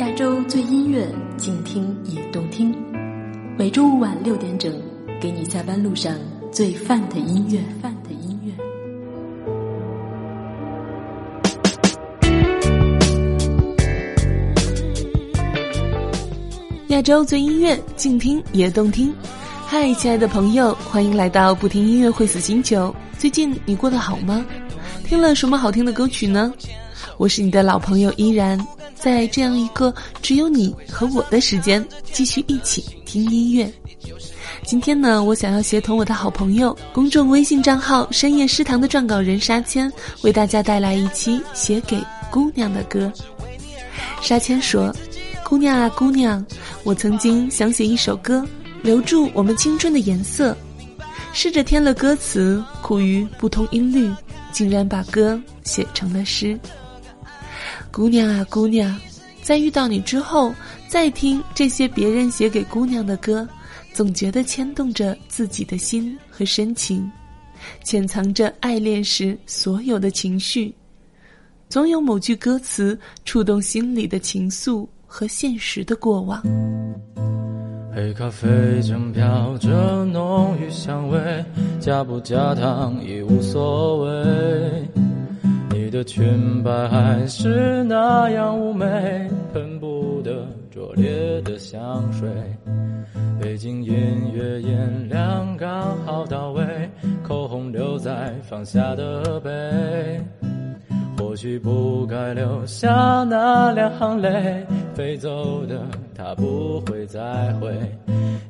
亚洲最音乐，静听也动听。每周五晚六点整，给你下班路上最范的音乐。范的音乐。亚洲最音乐，静听也动听。嗨，亲爱的朋友，欢迎来到不听音乐会死星球。最近你过得好吗？听了什么好听的歌曲呢？我是你的老朋友依然。在这样一个只有你和我的时间，继续一起听音乐。今天呢，我想要协同我的好朋友，公众微信账号“深夜诗堂”的撰稿人沙谦，为大家带来一期写给姑娘的歌。沙谦说：“姑娘啊，姑娘，我曾经想写一首歌，留住我们青春的颜色，试着添了歌词，苦于不同音律，竟然把歌写成了诗。”姑娘啊，姑娘，在遇到你之后，再听这些别人写给姑娘的歌，总觉得牵动着自己的心和深情，潜藏着爱恋时所有的情绪，总有某句歌词触动心里的情愫和现实的过往。黑咖啡正飘着浓郁香味，加不加糖已无所谓。你的裙摆还是那样妩媚，喷不得拙劣的香水。背景音乐音量刚好到位，口红留在放下的杯。或许不该留下那两行泪，飞走的他不会再回。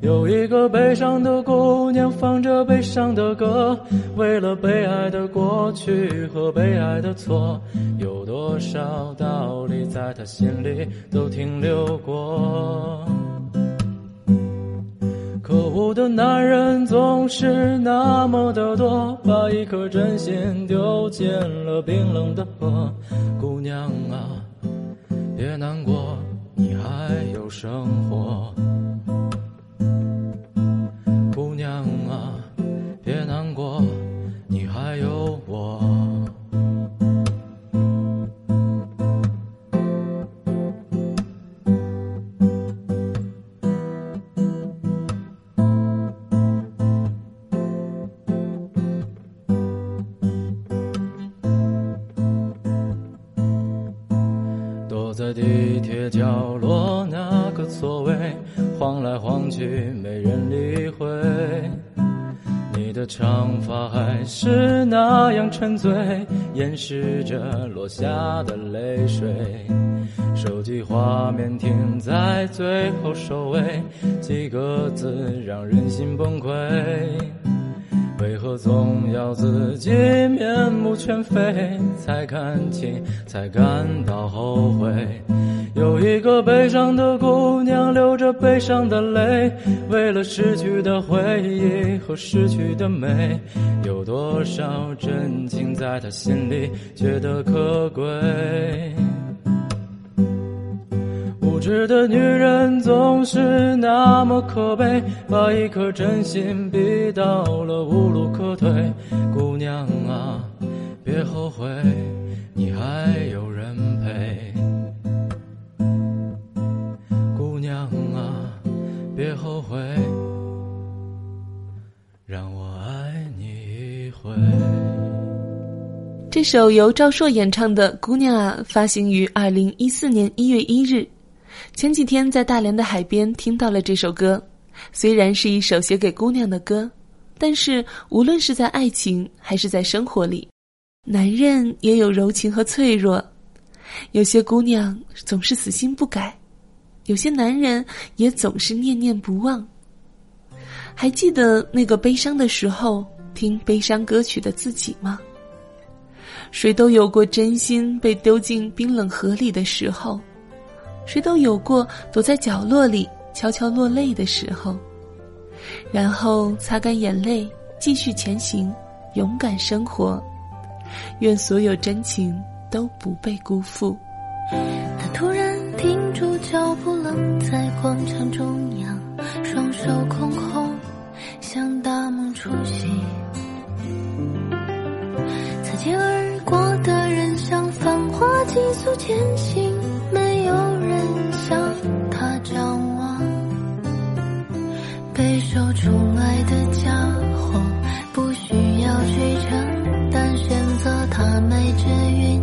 有一个悲伤的姑娘，放着悲伤的歌，为了被爱的过去和被爱的错，有多少道理在她心里都停留过。我的男人总是那么的多，把一颗真心丢进了冰冷的河。姑娘啊，别难过，你还有生活。姑娘在地铁角落那个座位，晃来晃去没人理会。你的长发还是那样沉醉，掩饰着落下的泪水。手机画面停在最后收尾，几个字让人心崩溃。为何总要自己面目全非才看清，才感到后悔？有一个悲伤的姑娘流着悲伤的泪，为了失去的回忆和失去的美，有多少真情在她心里觉得可贵？无知的女人总是那么可悲，把一颗真心逼到了无路可退。姑娘啊，别后悔，你还有人陪。姑娘啊，别后悔，让我爱你一回。这首由赵硕演唱的《姑娘啊》发行于二零一四年一月一日。前几天在大连的海边听到了这首歌，虽然是一首写给姑娘的歌，但是无论是在爱情还是在生活里，男人也有柔情和脆弱。有些姑娘总是死心不改，有些男人也总是念念不忘。还记得那个悲伤的时候听悲伤歌曲的自己吗？谁都有过真心被丢进冰冷河里的时候。谁都有过躲在角落里悄悄落泪的时候，然后擦干眼泪，继续前行，勇敢生活。愿所有真情都不被辜负。他突然停住脚步，愣在广场中央，双手空空，像大梦初醒。擦肩而过的人像繁华急速前行。有人向他张望备受宠爱的家伙不需要去承担选择他没绝育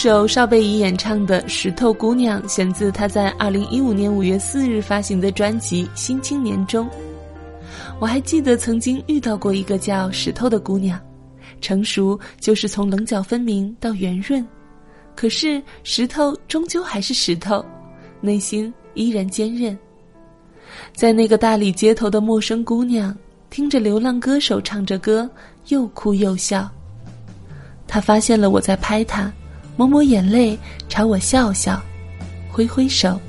首邵贝怡演唱的《石头姑娘》选自她在二零一五年五月四日发行的专辑《新青年》中。我还记得曾经遇到过一个叫石头的姑娘，成熟就是从棱角分明到圆润，可是石头终究还是石头，内心依然坚韧。在那个大理街头的陌生姑娘，听着流浪歌手唱着歌，又哭又笑。她发现了我在拍她。抹抹眼泪，朝我笑笑，挥挥手，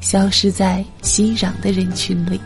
消失在熙攘的人群里。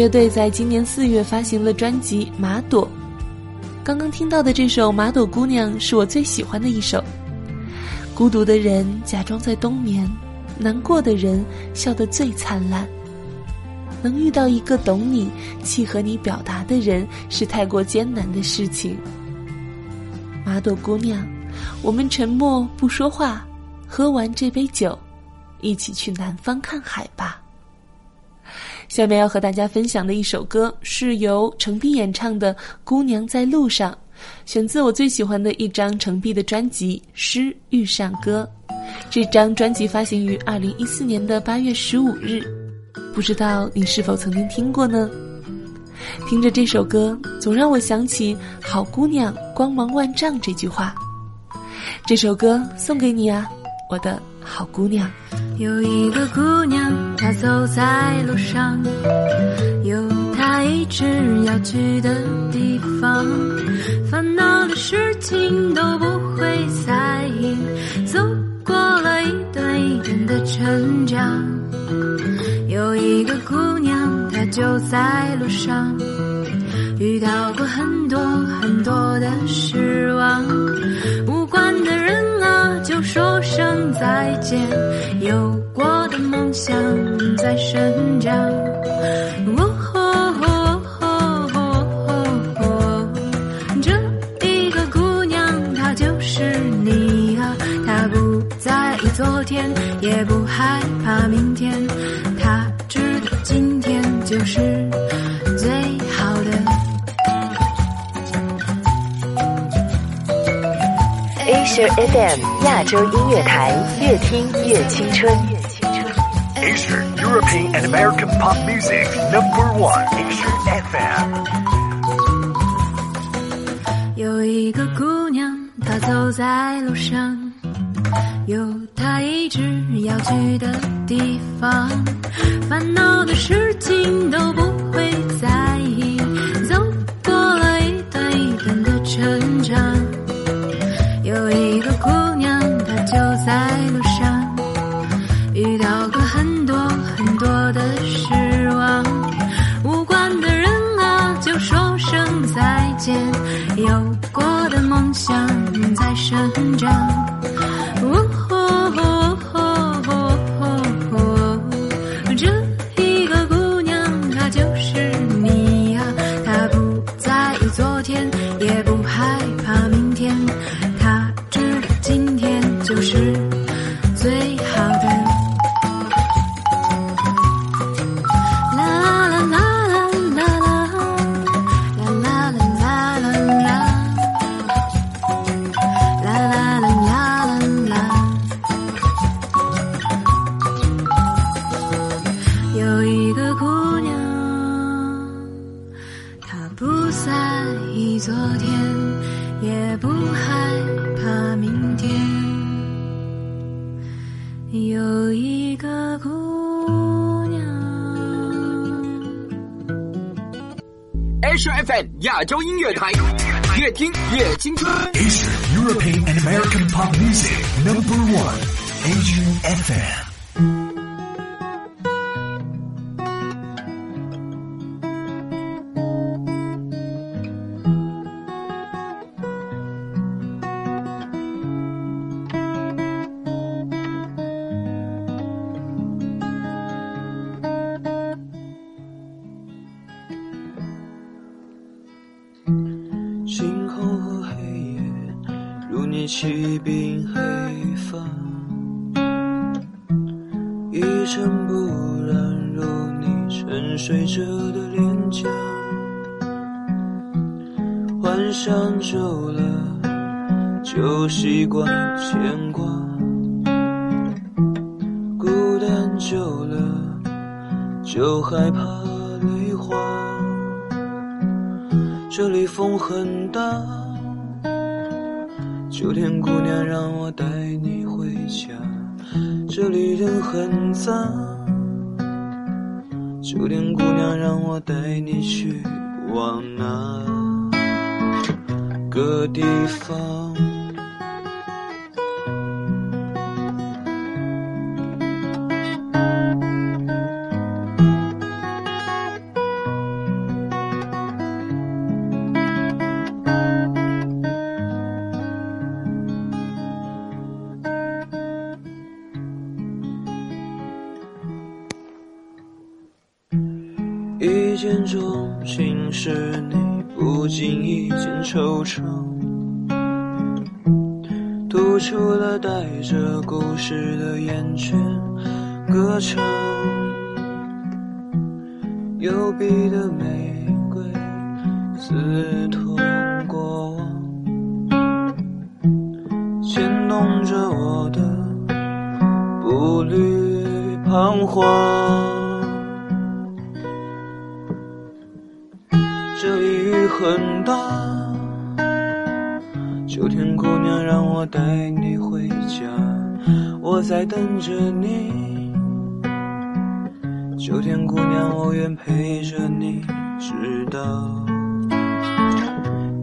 乐队在今年四月发行了专辑《马朵》，刚刚听到的这首《马朵姑娘》是我最喜欢的一首。孤独的人假装在冬眠，难过的人笑得最灿烂。能遇到一个懂你、契合你表达的人，是太过艰难的事情。马朵姑娘，我们沉默不说话，喝完这杯酒，一起去南方看海吧。下面要和大家分享的一首歌是由程璧演唱的《姑娘在路上》，选自我最喜欢的一张程璧的专辑《诗遇上歌》。这张专辑发行于二零一四年的八月十五日，不知道你是否曾经听过呢？听着这首歌，总让我想起“好姑娘光芒万丈”这句话。这首歌送给你啊，我的好姑娘。有一个姑娘，她走在路上，有她一直要去的地方，烦恼的事情都不会在意，走过了一段一段的成长。有一个姑娘，她就在路上，遇到过很多很多的失望，无，再见。有过的梦想在生长。哦吼吼吼吼吼这一个姑娘，她就是你啊！她不在意昨天，也不害怕明天，Asia FM 亚洲音乐台，越听越青春。Asia European and American pop music number one. Asia FM. 有一个姑娘，她走在路上，有她一直要去的地方，烦恼的事情都不会在意，的梦想在生长。亚洲音乐台，越听越青春。 Asia European and American pop music number one. Asia FM. 《 这里风很大，秋天姑娘让我带你回家。这里人很杂，秋天姑娘让我带你去往哪个地方？湿的眼圈，歌唱。幽闭的玫瑰刺痛过往，牵动着我的步履彷徨。这里雨很大，秋天姑娘让我带你回家，我在等着你。秋天姑娘，我愿陪着你，直到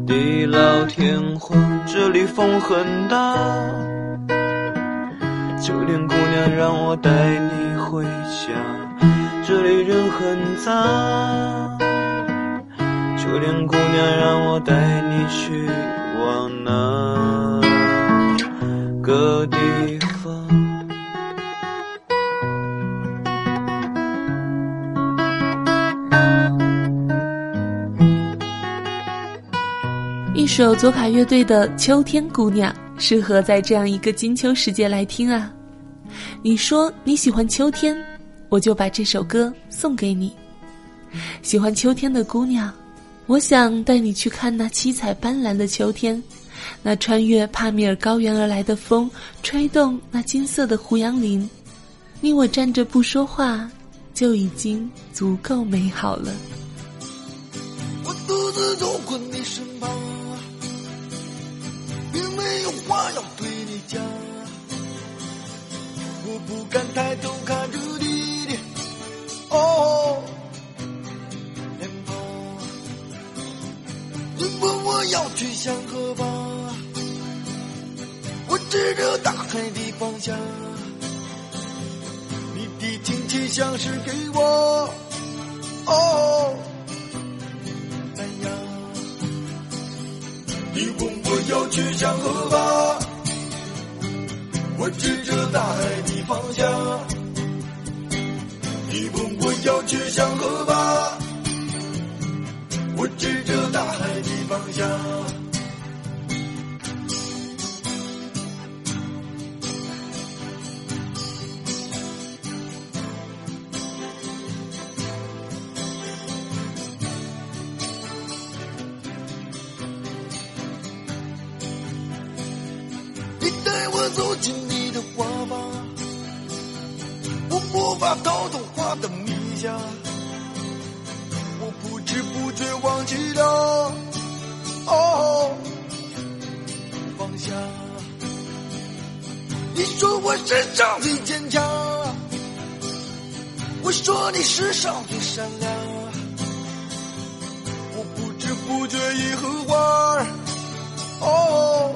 地老天荒。这里风很大，秋天姑娘让我带你回家，这里人很杂。秋天姑娘，让我带你去往哪个地方？首左卡乐队的《秋天姑娘》，适合在这样一个金秋时节来听啊！你说你喜欢秋天，我就把这首歌送给你。喜欢秋天的姑娘。我想带你去看那七彩斑斓的秋天，那穿越帕米尔高原而来的风，吹动那金色的胡杨林。你我站着不说话，就已经足够美好了。我独自走过你身旁，并没有话要对你讲。我不敢抬头看着你的，哦脸庞。你。问我要去向何方？我指着大海的方向。你的亲切像是给我去江湖吧。走进你的花吧，我无法逃脱花的迷霞。我不知不觉忘记了哦放下。你说我世上最坚强，我说你世上最善良。我不知不觉已和花哦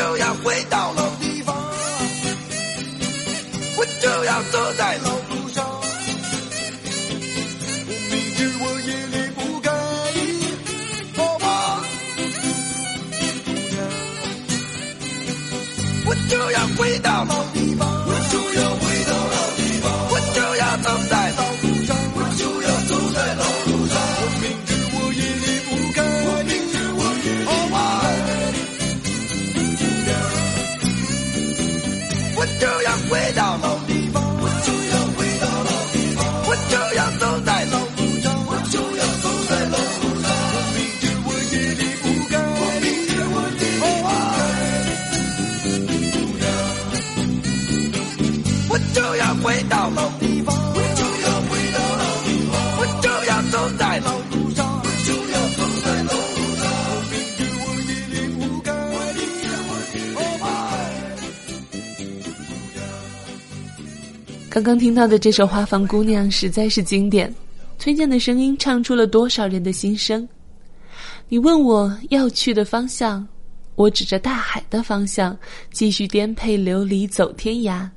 就要回到老地方，我就要走在老路上。我明知我也离不开你，哦，姑娘，我就要回到老地方，我就要回回到老地方，我就要回到老地方，我就要走在老路上，我就要走在老路上。我明知我也离不开你，我刚刚听到的这首《花房姑娘》实在是经典，崔健的声音唱出了多少人的心声。你问我要去的方向，我指着大海的方向，继续颠沛流离走天涯。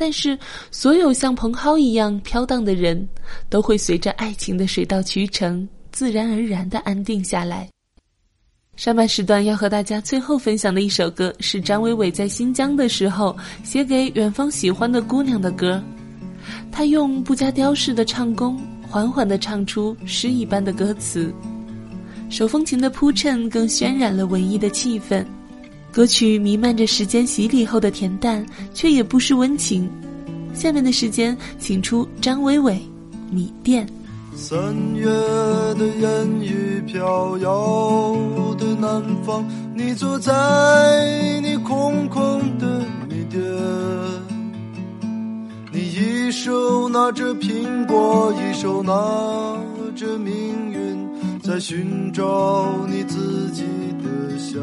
但是，所有像蓬蒿一样飘荡的人，都会随着爱情的水到渠成，自然而然的安定下来。上半时段要和大家最后分享的一首歌，是张伟伟在新疆的时候写给远方喜欢的姑娘的歌。他用不加雕饰的唱功，缓缓地唱出诗一般的歌词，手风琴的铺陈更渲染了文艺的气氛。歌曲弥漫着时间洗礼后的恬淡，却也不失温情。下面的时间，请出张伟伟，《米店》。三月的烟雨飘摇的南方，你坐在你空空的米店，你一手拿着苹果，一手拿着命运，在寻找你自己的香。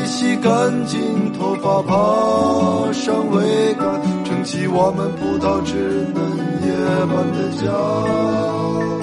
赶紧头发，爬上桅杆，撑起我们葡萄枝嫩叶般的家。